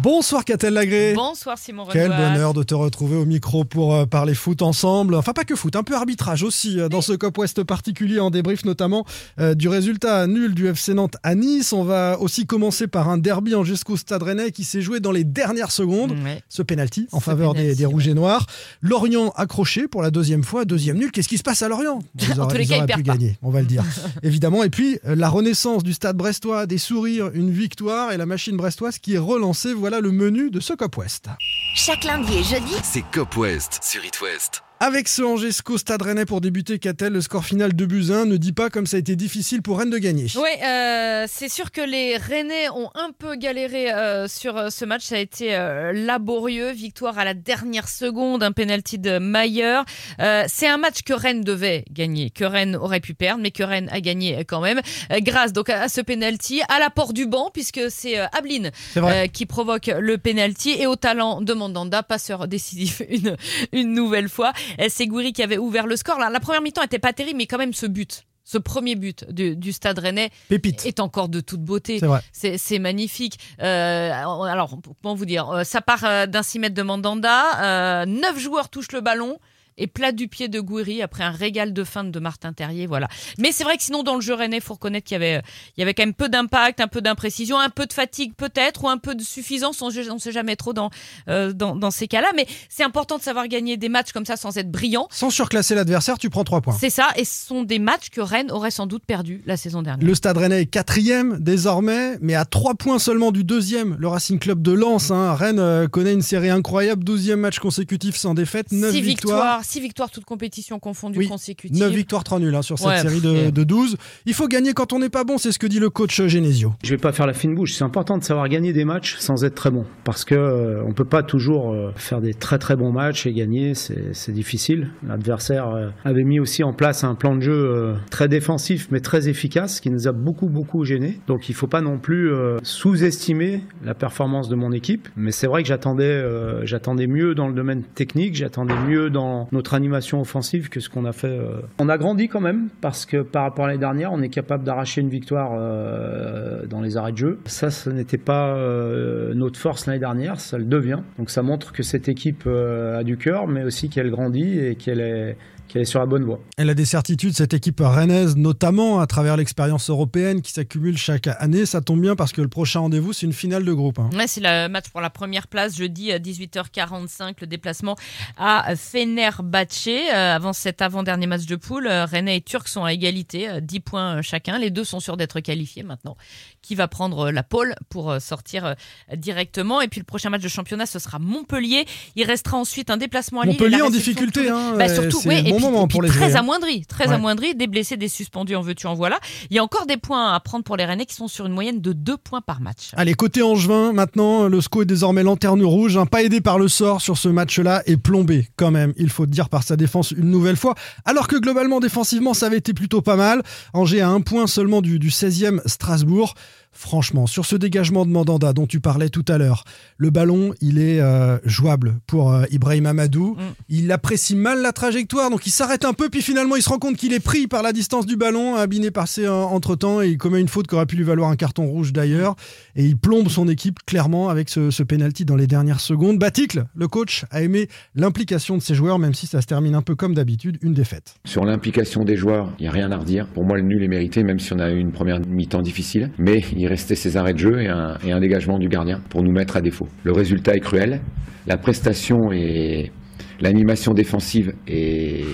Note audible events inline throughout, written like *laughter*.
Bonsoir Catel Lagré. Bonsoir Simon Quel Renoir. bonheur de te retrouver au micro pour euh, parler foot ensemble. Enfin, pas que foot, un peu arbitrage aussi euh, dans ce Cop West particulier en débrief notamment euh, du résultat nul du FC Nantes à Nice. On va aussi commencer par un derby en jusqu'au Stade Rennais qui s'est joué dans les dernières secondes. Ce penalty en Ce faveur des, Rouges et Noirs. Lorient accroché pour la deuxième fois, deuxième nul. Qu'est-ce qui se passe à Lorient? *laughs* Ils En auraient, tous les ils cas, ils pu gagner, on va le dire. *laughs* Évidemment. Et puis, la renaissance du Stade brestois, des sourires, une victoire et la machine brestoise qui est relancée. Voilà le menu de ce Cop West. Chaque lundi et jeudi, C'est Cop West sur It West. Avec ce Angesco Stade Rennais pour débuter, Catel, le score final de buts 1 ne dit pas comme ça a été difficile pour Rennes de gagner. Oui, euh, c'est sûr que les Rennais ont un peu galéré euh, sur euh, ce match. Ça a été euh, laborieux. Victoire à la dernière seconde, un penalty de Mayer. Euh, c'est un match que Rennes devait gagner, que Rennes aurait pu perdre, mais que Rennes a gagné quand même. Euh, grâce donc à, à ce penalty, à l'apport du banc, puisque c'est euh, Ablin C'est vrai. euh, qui provoque le penalty et au talent de Mandanda, passeur décisif *laughs* une, une nouvelle fois. C'est Gouiri qui avait ouvert le score. La, première mi-temps était pas terrible, mais quand même ce but. Ce premier but du, du Stade Rennais Pépite. est encore de toute beauté. C'est magnifique. Euh, alors, comment vous dire euh, Ça part euh, d'un 6 mètres de Mandanda. Euh, neuf joueurs touchent le ballon. Et plat du pied de Gouiri après un régal de feinte de Martin Terrier, voilà. Mais c'est vrai que sinon dans le jeu rennais, faut reconnaître qu'il y avait, il y avait quand même peu d'impact, un peu d'imprécision, un peu de fatigue peut-être ou un peu de suffisance. On ne sait jamais trop dans euh, dans, dans ces cas-là, mais c'est important de savoir gagner des matchs comme ça sans être brillant. Sans surclasser l'adversaire, tu prends 3 points. C'est ça, et ce sont des matchs que Rennes aurait sans doute perdu la saison dernière. Le Stade Rennais est quatrième désormais, mais à 3 points seulement du deuxième, le Racing Club de Lens. hein. Rennes euh, connaît une série incroyable, 12e match consécutif sans défaite, 9 Six victoires. Victoires, six victoires toutes compétitions confondues Oui, consécutives. 9 victoires, 3 nuls hein, sur cette Ouais, série de, de 12. Il faut gagner quand on n'est pas bon, c'est ce que dit le coach Genesio. Je vais pas faire la fine bouche. C'est important de savoir gagner des matchs sans être très bon, parce que euh, on peut pas toujours euh, faire des très très bons matchs et gagner. C'est c'est difficile. L'adversaire euh, avait mis aussi en place un plan de jeu euh, très défensif mais très efficace, qui nous a beaucoup beaucoup gênés. Donc il faut pas non plus euh, sous-estimer la performance de mon équipe. Mais c'est vrai que j'attendais euh, j'attendais mieux dans le domaine technique, j'attendais mieux dans notre animation offensive que ce qu'on a fait. euh. On a grandi quand même parce que par rapport à l'année dernière, on est capable d'arracher une victoire euh, dans les arrêts de jeu. Ça, ce n'était pas euh, notre force l'année dernière, ça le devient. Donc ça montre que cette équipe a du cœur, mais aussi qu'elle grandit et qu'elle est, qu'elle est sur la bonne voie. Elle a des certitudes, cette équipe rennaise, notamment à travers l'expérience européenne qui s'accumule chaque année. Ça tombe bien parce que le prochain rendez-vous, c'est une finale de groupe. hein. Ouais, c'est le match pour la première place, jeudi à 18h45, le déplacement à Fenerbahçe. Euh, avant cet avant-dernier match de poule, euh, Rennes et Turcs sont à égalité, euh, 10 points euh, chacun. Les deux sont sûrs d'être qualifiés maintenant. Qui va prendre la pole pour sortir directement Et puis le prochain match de championnat, ce sera Montpellier. Il restera ensuite un déplacement à Lille. Montpellier en difficulté, hein, Bah, surtout, oui, bon puis- moment puis pour les très amoindri, très Ouais. amoindri, des blessés, des suspendus, en veux-tu, en voilà. Il y a encore des points à prendre pour les Rennais qui sont sur une moyenne de 2 points par match. Allez, côté Angevin, maintenant, le SCO est désormais lanterne rouge, hein, pas aidé par le sort sur ce match-là et plombé quand même, il faut dire, par sa défense une nouvelle fois. Alors que globalement, défensivement, ça avait été plutôt pas mal. Angers a un point seulement du, du 16e Strasbourg. Franchement, sur ce dégagement de Mandanda dont tu parlais tout à l'heure, le ballon, il est euh, jouable pour euh, Ibrahim Amadou. Mm. Il apprécie mal la trajectoire, donc il s'arrête un peu, puis finalement il se rend compte qu'il est pris par la distance du ballon, Abiné passé entre temps, et il commet une faute qui aurait pu lui valoir un carton rouge d'ailleurs, et il plombe son équipe clairement avec ce, ce penalty dans les dernières secondes. Baticle, le coach, a aimé l'implication de ses joueurs, même si ça se termine un peu comme d'habitude, une défaite. Sur l'implication des joueurs, il n'y a rien à redire. Pour moi, le nul est mérité, même si on a eu une première mi-temps difficile. Mais il restait ses arrêts de jeu et un, et un dégagement du gardien pour nous mettre à défaut. Le résultat est cruel. La prestation et l'animation défensive est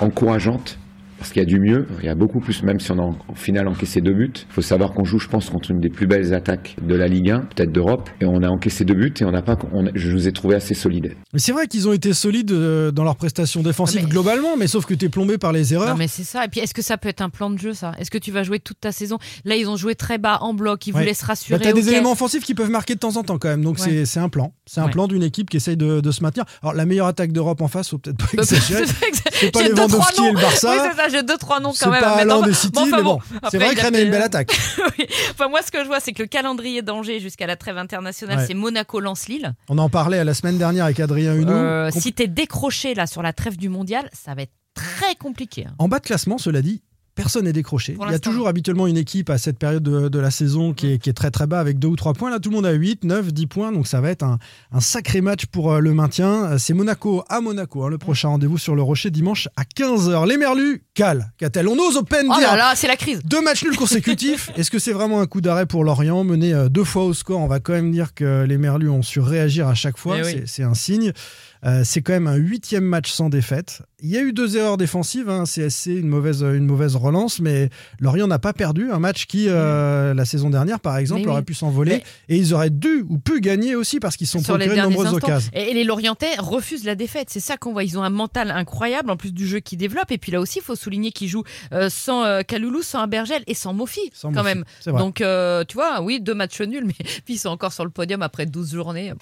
encourageante. Parce qu'il y a du mieux, il y a beaucoup plus, même si on a en, en finale encaissé deux buts. Il faut savoir qu'on joue, je pense, contre une des plus belles attaques de la Ligue 1, peut-être d'Europe. Et on a encaissé deux buts et on n'a pas, on, je nous ai trouvé assez solides. Mais c'est vrai qu'ils ont été solides euh, dans leur prestation défensive Ah, mais- globalement, mais sauf que tu es plombé par les erreurs. Non mais c'est ça. Et puis est-ce que ça peut être un plan de jeu ça? Est-ce que tu vas jouer toute ta saison? Là ils ont joué très bas en bloc, ils Ouais. vous laissent Bah, rassurer. t'as des éléments offensifs qui peuvent marquer de temps en temps quand même, donc Ouais. c'est- c'est un plan. C'est un Ouais. plan d'une équipe qui essaye de, de se maintenir. Alors la meilleure attaque d'Europe en face, faut peut-être pas exagérer. *laughs* C'est pas Lewandowski et le. Barça. Oui, c'est ça, j'ai deux, trois noms C'est quand même. pas à mettre Alain en- des City, enfin, mais bon, c'est vrai que Rennes a une belle attaque. *laughs* Oui. Enfin, moi, ce que je vois, c'est que le calendrier d'Angers jusqu'à la trêve internationale, Ouais. c'est Monaco-Lens-Lille. On en parlait la semaine dernière avec Adrien Huneau. Euh, si t'es décroché là sur la trêve du mondial, ça va être très compliqué. hein. En bas de classement, cela dit, personne n'est décroché. Il y a toujours habituellement une équipe à cette période de, de la saison qui est, qui est très très bas avec deux ou trois points. Là, tout le monde a 8, 9, 10 points. Donc ça va être un, un sacré match pour euh, le maintien. Euh, C'est Monaco à Monaco. hein, le prochain rendez-vous sur le Rocher dimanche à 15h. Les Merlus, Cal, qu'a-t-elle? On ose open Oh dire là là, c'est la crise. Deux matchs nuls consécutifs. *laughs* Est-ce que c'est vraiment un coup d'arrêt pour Lorient? Mené euh, deux fois au score, on va quand même dire que les Merlus ont su réagir à chaque fois. Eh oui. C'est un signe. Euh, c'est quand même un huitième match sans défaite. Il y a eu deux erreurs défensives, hein, CSC, une mauvaise, une mauvaise relance, mais Lorient n'a pas perdu. Un match qui, euh, la saison dernière, par exemple, Mais oui. aurait pu s'envoler. Et ils auraient dû ou pu gagner aussi parce qu'ils sont procurés de nombreuses instants. occasions. Et, les Lorientais refusent la défaite. C'est ça qu'on voit. Ils ont un mental incroyable en plus du jeu qu'ils développent. Et puis là aussi, il faut souligner qu'ils jouent euh, sans euh, Kaloulou, sans Abergel et sans Mofi Sans quand Mofi, même. Donc euh, tu vois, oui, deux matchs nuls, *laughs* mais puis ils sont encore sur le podium après 12 journées.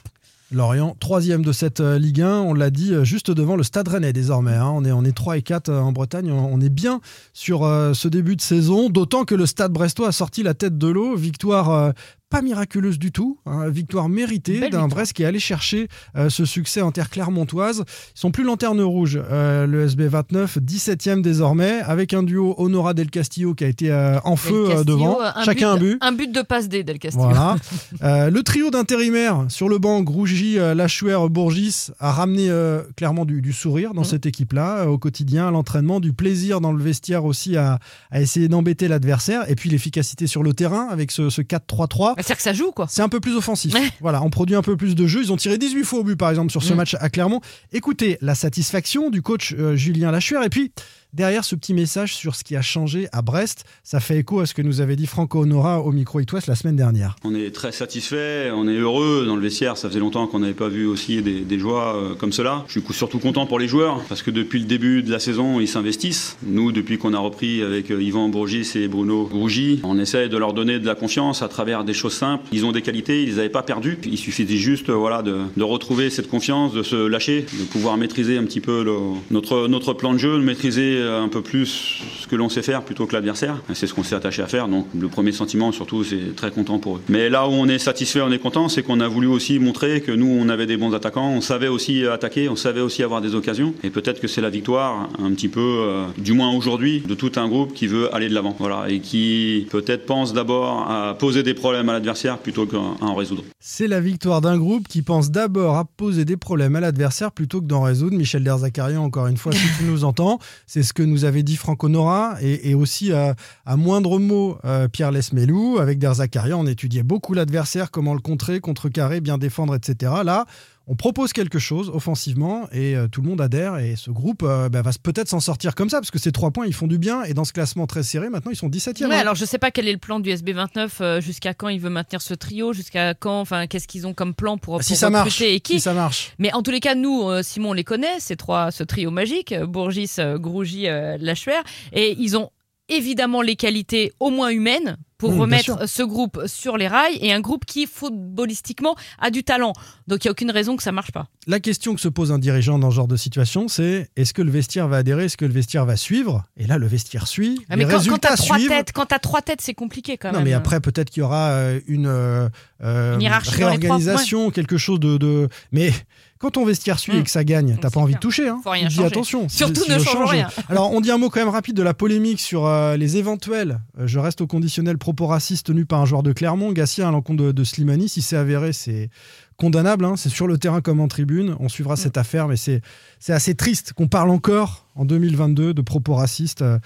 Lorient, troisième de cette euh, Ligue 1, on l'a dit, euh, juste devant le Stade Rennais désormais. hein. On, est, on est 3 et 4 euh, en Bretagne, on, est bien sur ce début de saison, d'autant que le Stade Brestois a sorti la tête de l'eau. Victoire pas miraculeuse du tout, hein, victoire méritée d'un. Brest qui est allé chercher euh, ce succès en terre clermontoise. Ils sont plus lanterne rouge, euh, le SB 29, 17e désormais, avec un duo Honora Del Castillo qui a été euh, en feu Castillo, devant, un chacun un but. Un but de passe D, Del Castillo. Voilà. *laughs* Le trio d'intérimaires sur le banc, Grougy, Lachouer, Bourgis, a ramené clairement du, du sourire dans Mhm. cette équipe-là, au quotidien, à l'entraînement, du plaisir dans le vestiaire aussi à, à essayer d'embêter l'adversaire, et puis l'efficacité sur le terrain avec ce, ce 4-3-3. C'est-à-dire que ça joue, quoi. C'est un peu plus offensif. Ouais. Voilà, on produit un peu plus de jeu. Ils ont tiré 18 fois au but, par exemple, sur ce Mm. match à Clermont. Écoutez la satisfaction du coach euh, Julien Lachuer. Et puis, derrière ce petit message sur ce qui a changé à Brest, ça fait écho à ce que nous avait dit Franco Honora au micro It la semaine dernière. On est très satisfait, on est heureux dans le vestiaire. Ça faisait longtemps qu'on n'avait pas vu aussi des, joies euh, comme cela. Je suis surtout content pour les joueurs parce que depuis le début de la saison, ils s'investissent. Nous, depuis qu'on a repris avec euh, Yvan Bourgis et Bruno Rougy, on essaie de leur donner de la confiance à travers des choses simples. Ils ont des qualités, ils les avaient pas perdues. Il suffisait juste euh, voilà, de, retrouver cette confiance, de se lâcher, de pouvoir maîtriser un petit peu notre, notre plan de jeu, de maîtriser un peu plus ce que l'on sait faire plutôt que l'adversaire. C'est ce qu'on s'est attaché à faire. Donc le premier sentiment, surtout, c'est très content pour eux. Mais là où on est satisfait, on est content, c'est qu'on a voulu aussi montrer que nous, on avait des bons attaquants, on savait aussi attaquer, on savait aussi avoir des occasions. Et peut-être que c'est la victoire, un petit peu, euh, du moins aujourd'hui, de tout un groupe qui veut aller de l'avant. Voilà. Et qui peut-être pense d'abord à poser des problèmes à l'adversaire plutôt qu'à en résoudre. C'est la victoire d'un groupe qui pense d'abord à poser des problèmes à l'adversaire plutôt que d'en résoudre. Michel Derzakarian, encore une fois, si tu nous entends, c'est ce que nous avait dit Franco Nora et, aussi à, moindre mot euh, Pierre Lesmelou. Avec Derzakarian, on étudiait beaucoup l'adversaire, comment le contrer, contrecarrer, bien défendre, etc. Là, on propose quelque chose offensivement et euh, tout le monde adhère et ce groupe euh, bah, va peut-être s'en sortir comme ça parce que ces trois points ils font du bien et dans ce classement très serré maintenant ils sont 17e. Ouais, hein. alors je sais pas quel est le plan du SB29, euh, jusqu'à quand il veut maintenir ce trio, jusqu'à quand, enfin, qu'est-ce qu'ils ont comme plan pour, si pour ça marche, et qui. si ça marche. Mais en tous les cas, nous, Simon, on les connaît, ces trois, ce trio magique, Bourgis, Grougy, Lachuer, et ils ont évidemment les qualités au moins humaines pour Mmh, bien remettre ce groupe sur les rails et un groupe qui footballistiquement a du talent. Donc il y a aucune raison que ça marche pas. La question que se pose un dirigeant dans ce genre de situation, c'est est-ce que le vestiaire va adhérer, est-ce que le vestiaire va suivre? Et là, le vestiaire suit. Ah, les mais quand, quand résultats t'as trois suivent. têtes, quand t'as trois têtes, c'est compliqué quand non, même. mais après, peut-être qu'il y aura euh, une, euh, Une les trois, réorganisation, quelque chose de, de- Mais quand ton vestiaire suit et que ça gagne, t'as pas envie clair. de toucher. Hein. Faut rien dis attention. Surtout si ne change change- rien. Alors, on dit un mot quand même rapide de la polémique sur euh, les éventuels. euh, je reste au conditionnel propos racistes tenus par un joueur de Clermont, Gatien, à l'encontre de, de Slimani. Si c'est avéré, c'est condamnable. hein. C'est sur le terrain comme en tribune. On suivra cette affaire, mais c'est c'est assez triste qu'on parle encore en 2022 de propos racistes. euh,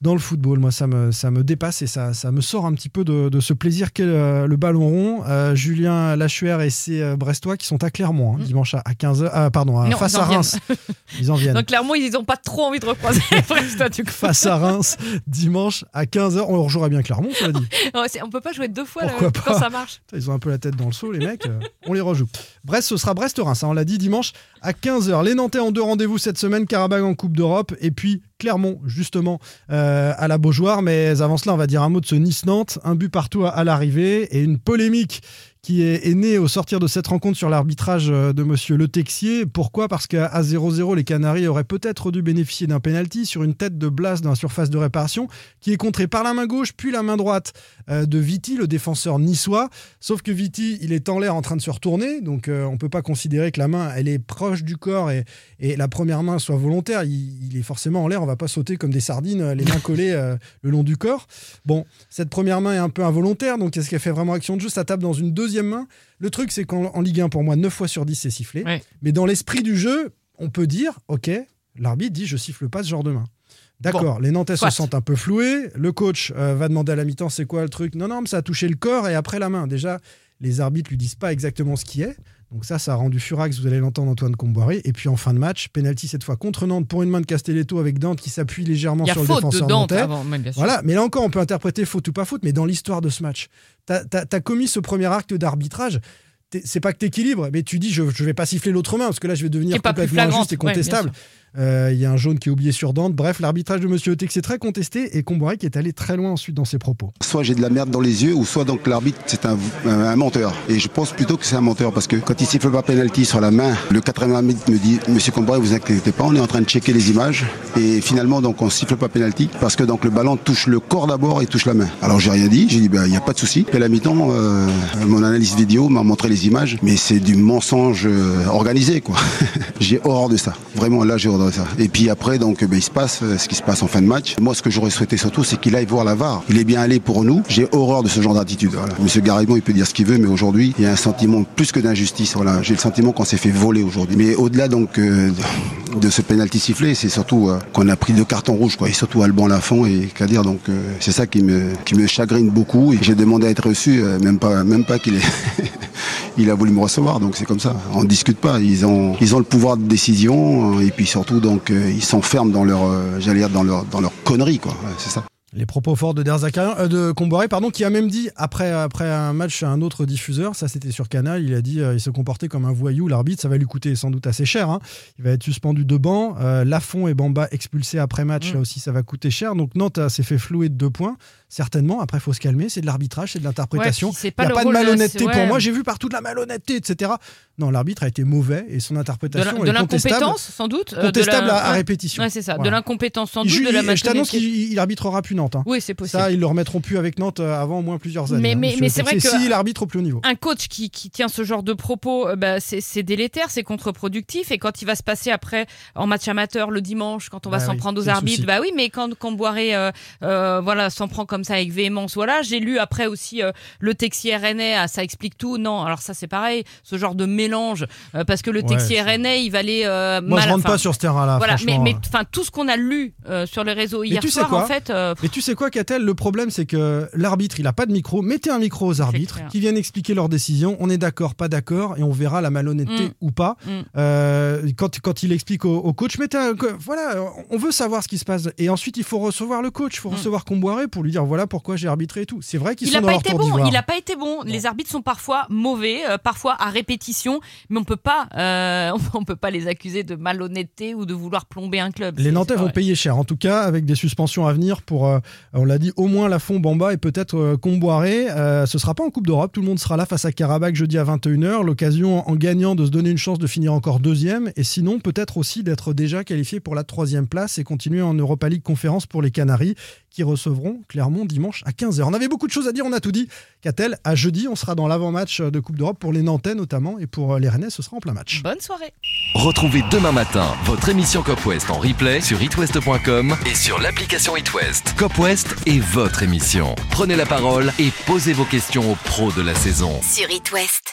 dans le football, moi, ça me, ça me dépasse et ça, ça me sort un petit peu de, de ce plaisir qu'est le, le ballon rond. Euh, Julien Lachuer et ses euh, Brestois qui sont à Clermont, hein, Mm. dimanche à, 15h, pardon, à- Non, face à Reims. Ils en viennent. *laughs* Donc clairement, ils n'ont pas trop envie de recroiser *laughs* Brest, du coup. face à Reims, dimanche à 15h. On rejouera bien Clermont, cela dit. *laughs* C'est- on peut pas jouer deux fois là, quand ça marche. Ils ont un peu la tête dans le seau, les mecs. euh, on les rejoue. Brest, ce sera Brest-Reims. hein, on l'a dit dimanche à 15h. Les Nantais ont deux rendez-vous cette semaine Karabag en Coupe d'Europe et puis Clermont, justement, euh, à la Beaujoire. Mais avant cela, on va dire un mot de ce Nice-Nantes. Un but partout à l'arrivée et une polémique qui est, est né au sortir de cette rencontre sur l'arbitrage euh, de monsieur Le Texier. Pourquoi? Parce qu'à 0-0, les Canaries auraient peut-être dû bénéficier d'un penalty sur une tête de Blas dans la surface de réparation, qui est contrée par la main gauche, puis la main droite euh, de Viti, le défenseur niçois. Sauf que Viti, il est en l'air en train de se retourner, donc euh, on peut pas considérer que la main, elle est proche du corps et, la première main soit volontaire. Il, est forcément en l'air, on va pas sauter comme des sardines, les mains collées euh, le long du corps. Bon, cette première main est un peu involontaire, donc est-ce qu'elle fait vraiment action de jeu? Ça tape dans une deuxième main. Le truc, c'est qu'en en Ligue 1, pour moi, 9 fois sur 10, c'est sifflé. Ouais. Mais dans l'esprit du jeu, on peut dire, ok, l'arbitre dit, je siffle pas ce genre de main. D'accord, les Nantais soit. se sentent un peu floués. Le coach euh, va demander à la mi-temps c'est quoi le truc? Non, non, mais ça a touché le corps et après la main. Déjà, les arbitres lui disent pas exactement ce qui est. Donc ça, ça a rendu furax, vous allez l'entendre, Antoine Comboiré. Et puis en fin de match, penalty cette fois contre Nantes pour une main de Castelletto avec Dante qui s'appuie légèrement sur le faute de défenseur Dante nantais. avant, même, bien sûr. Voilà, mais là encore, on peut interpréter faute ou pas faute, mais dans l'histoire de ce match, t'as as, commis ce premier acte d'arbitrage. C'est pas que t'équilibres, mais tu dis je, je vais pas siffler l'autre main parce que là je vais devenir complètement injuste et contestable. Il y a un jaune qui est oublié sur Dante. Bref, l'arbitrage de Monsieur Otek c'est très contesté et Comboiré qui est allé très loin ensuite dans ses propos. Soit j'ai de la merde dans les yeux, ou soit donc l'arbitre c'est un, menteur. Et je pense plutôt que c'est un menteur parce que quand il siffle pas penalty sur la main, le 80 minutes me dit Monsieur Comboiré, vous inquiétez pas, on est en train de checker les images. Et finalement donc on siffle pas penalty parce que donc le ballon touche le corps d'abord et touche la main. Alors j'ai rien dit, j'ai dit ben il y a pas de souci. Et à la mi-temps, euh, mon analyse vidéo m'a montré les images, mais c'est du mensonge euh, organisé quoi. *laughs* j'ai horreur de ça. Vraiment là j'ai horreur ça. Et puis après donc ben, il se passe euh, ce qui se passe en fin de match. Moi ce que j'aurais souhaité surtout c'est qu'il aille voir la VAR. Il est bien allé pour nous. J'ai horreur de ce genre d'attitude. Monsieur Garibon il peut dire ce qu'il veut, mais aujourd'hui il y a un sentiment plus que d'injustice. Voilà. J'ai le sentiment qu'on s'est fait voler aujourd'hui. Mais au-delà donc euh, de ce penalty sifflé, c'est surtout euh, qu'on a pris deux cartons rouges quoi. Et surtout Alban Lafont et Kadir. Donc euh, c'est ça qui me chagrine beaucoup. J'ai demandé à être reçu, euh, même pas même pas qu'il est *laughs* il a voulu me recevoir, donc c'est comme ça. On discute pas. Ils ont, ils ont le pouvoir de décision, euh, et puis surtout, donc, euh, ils s'enferment dans leur, euh, j'allais dire, dans leur, dans leur connerie, quoi. C'est ça. Les propos forts de Derzakarian, euh, de Comboiré, pardon, qui a même dit après, après un match à un autre diffuseur, ça c'était sur Canal, il a dit euh, il se comportait comme un voyou, l'arbitre, ça va lui coûter sans doute assez cher. hein. Il va être suspendu de banc. Euh, Lafont et Bamba expulsés après match, Mm. là aussi ça va coûter cher. Donc Nantes s'est fait flouer de deux points, certainement. Après, il faut se calmer, c'est de l'arbitrage, c'est de l'interprétation. Il pas n'y a pas de de- malhonnêteté pour moi. J'ai vu partout de la malhonnêteté, etc. Non, l'arbitre a été mauvais et son De interprétation la- de est contestable. l'incompétence, sans doute. euh, de Contestable la- à, répétition. Ouais, c'est ça. De l'incompétence, sans Il doute. ju- De la je t'annonce qu'il il arbitrera plus Nantes. hein. Oui, c'est possible. Ça, ils le remettront plus avec Nantes euh, avant au moins plusieurs années. Mais- hein, mais- monsieur mais c'est vrai que- Si l'arbitre au plus haut niveau. un coach qui, qui tient ce genre de propos, euh, bah, c'est délétère, c'est contre-productif. Et quand il va se passer après en match amateur le dimanche, quand on va Bah s'en oui, prendre aux arbitres, bah oui, mais quand, quand Boiré euh, voilà, s'en prend comme ça avec véhémence, voilà. J'ai lu après aussi euh, le Texier Rennais, ah, ça explique tout. Non, alors ça c'est pareil, ce genre de mélange, euh, parce que le Ouais, Rennais, il va aller euh, Moi, mal. je rentre pas sur ce terrain-là. Voilà, mais, enfin tout ce qu'on a lu sur les réseaux hier tu soir, en fait, Mais tu sais quoi, Catel Le problème, c'est que l'arbitre, il a pas de micro. Mettez un micro aux arbitres qui viennent expliquer leurs décisions. On est d'accord, pas d'accord, et on verra la malhonnêteté Mm. ou pas. Mm. Quand, quand il explique au, au coach, mettez un- voilà, on veut savoir ce qui se passe. Et ensuite, il faut recevoir le coach, il faut Mm. recevoir Comboiré pour lui dire voilà pourquoi j'ai arbitré et tout. C'est vrai qu'ils Il sont dans pas leur été tour bon. Il n'a pas été bon. Les arbitres sont parfois mauvais, euh, parfois à répétition, mais on peut pas, euh, *laughs* on peut pas les accuser de malhonnêteté ou de vouloir plomber un club. Les Nantais vont payer cher, en tout cas, avec des suspensions à venir pour, euh, on l'a dit, au moins Lafont, Bamba et peut-être Comboiré. Ce sera pas en Coupe d'Europe, tout le monde sera là face à Karabakh jeudi à 21h. L'occasion en gagnant de se donner une chance de finir encore deuxième et sinon peut-être aussi d'être déjà qualifié pour la troisième place et continuer en Europa League conférence pour les Canaries qui recevront Clermont dimanche à 15h. On avait beaucoup de choses à dire, on a tout dit. Qu'a-t-elle À jeudi, on sera dans l'avant-match de Coupe d'Europe pour les Nantais notamment et pour euh, les Rennais, ce sera en plein match. Bonne soirée. Retrouvez demain matin votre émission Cop West en replay sur itwest.com et sur l'application itwest. Cop West est votre émission. Prenez la parole et posez vos questions aux pros de la saison. Sur It West.